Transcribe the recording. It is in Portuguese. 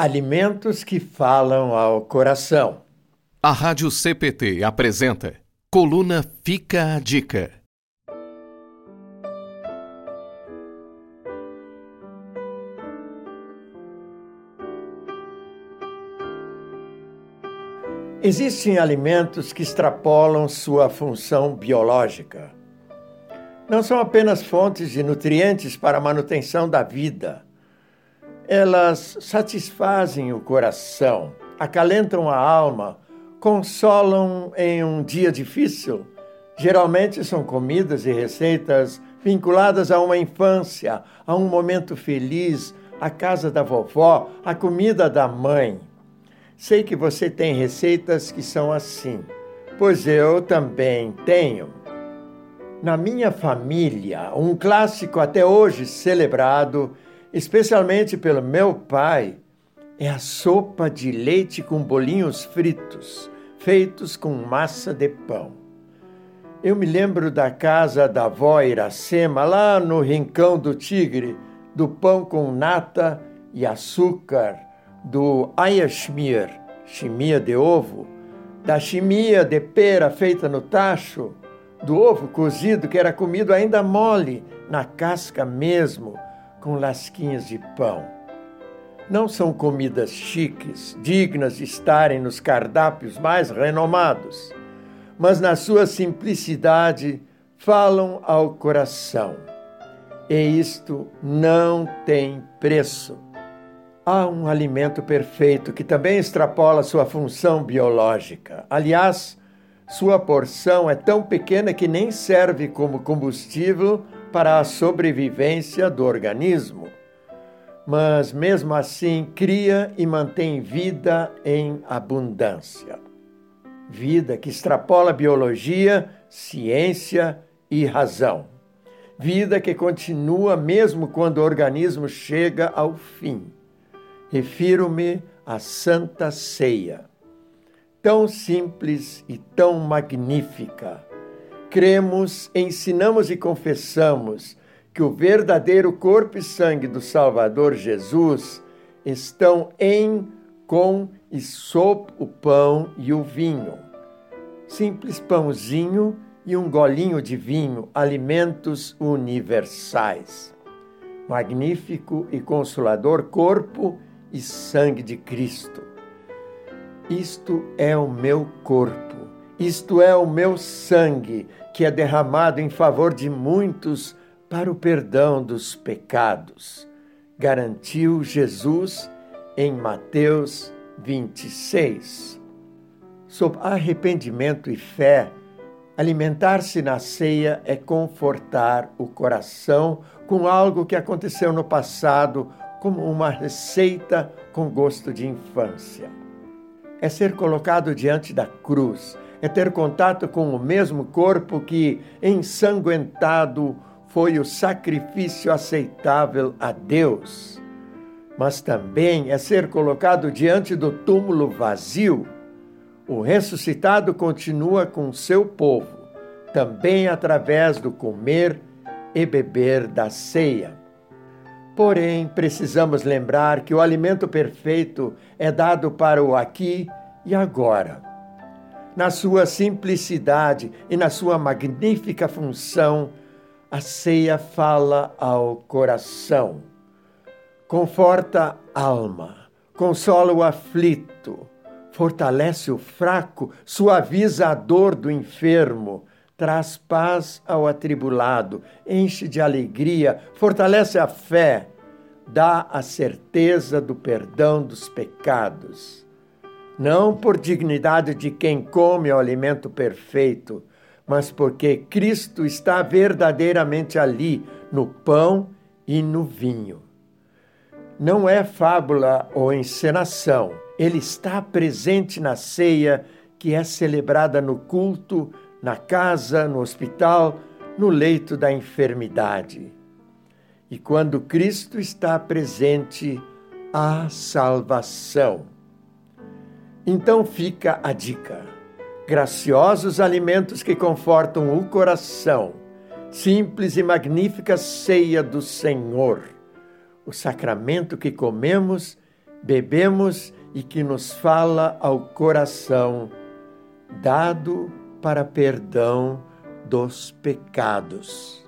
Alimentos que falam ao coração. A Rádio CPT apresenta Coluna Fica a Dica. Existem alimentos que extrapolam sua função biológica. Não são apenas fontes de nutrientes para a manutenção da vida elas satisfazem o coração, acalentam a alma, consolam em um dia difícil. Geralmente são comidas e receitas vinculadas a uma infância, a um momento feliz, a casa da vovó, a comida da mãe. Sei que você tem receitas que são assim, pois eu também tenho. Na minha família, um clássico até hoje celebrado especialmente pelo meu pai, é a sopa de leite com bolinhos fritos, feitos com massa de pão. Eu me lembro da casa da avó Iracema, lá no Rincão do Tigre, do pão com nata e açúcar, do ayashmir, chimia de ovo, da chimia de pera feita no tacho, do ovo cozido que era comido ainda mole, na casca mesmo, com lasquinhas de pão. Não são comidas chiques, dignas de estarem nos cardápios mais renomados, mas na sua simplicidade falam ao coração. E isto não tem preço. Há um alimento perfeito que também extrapola sua função biológica. Aliás, sua porção é tão pequena que nem serve como combustível para a sobrevivência do organismo, mas mesmo assim cria e mantém vida em abundância. Vida que extrapola biologia, ciência e razão. Vida que continua mesmo quando o organismo chega ao fim. Refiro-me à Santa Ceia. Tão simples e tão magnífica cremos, ensinamos e confessamos que o verdadeiro corpo e sangue do Salvador Jesus estão em, com e sob o pão e o vinho. Simples pãozinho e um golinho de vinho, alimentos universais. Magnífico e consolador corpo e sangue de Cristo. Isto é o meu corpo isto é o meu sangue, que é derramado em favor de muitos para o perdão dos pecados, garantiu Jesus em Mateus 26. Sob arrependimento e fé, alimentar-se na ceia é confortar o coração com algo que aconteceu no passado, como uma receita com gosto de infância. É ser colocado diante da cruz é ter contato com o mesmo corpo que, ensanguentado, foi o sacrifício aceitável a Deus. Mas também é ser colocado diante do túmulo vazio. O ressuscitado continua com seu povo, também através do comer e beber da ceia. Porém, precisamos lembrar que o alimento perfeito é dado para o aqui e agora na sua simplicidade e na sua magnífica função, a ceia fala ao coração. Conforta a alma, consola o aflito, fortalece o fraco, suaviza a dor do enfermo, traz paz ao atribulado, enche de alegria, fortalece a fé, dá a certeza do perdão dos pecados não por dignidade de quem come o alimento perfeito, mas porque Cristo está verdadeiramente ali, no pão e no vinho. Não é fábula ou encenação, ele está presente na ceia que é celebrada no culto, na casa, no hospital, no leito da enfermidade. E quando Cristo está presente, há salvação. Então fica a dica: graciosos alimentos que confortam o coração, simples e magnífica ceia do Senhor, o sacramento que comemos bebemos e que nos fala ao coração, dado para perdão dos pecados.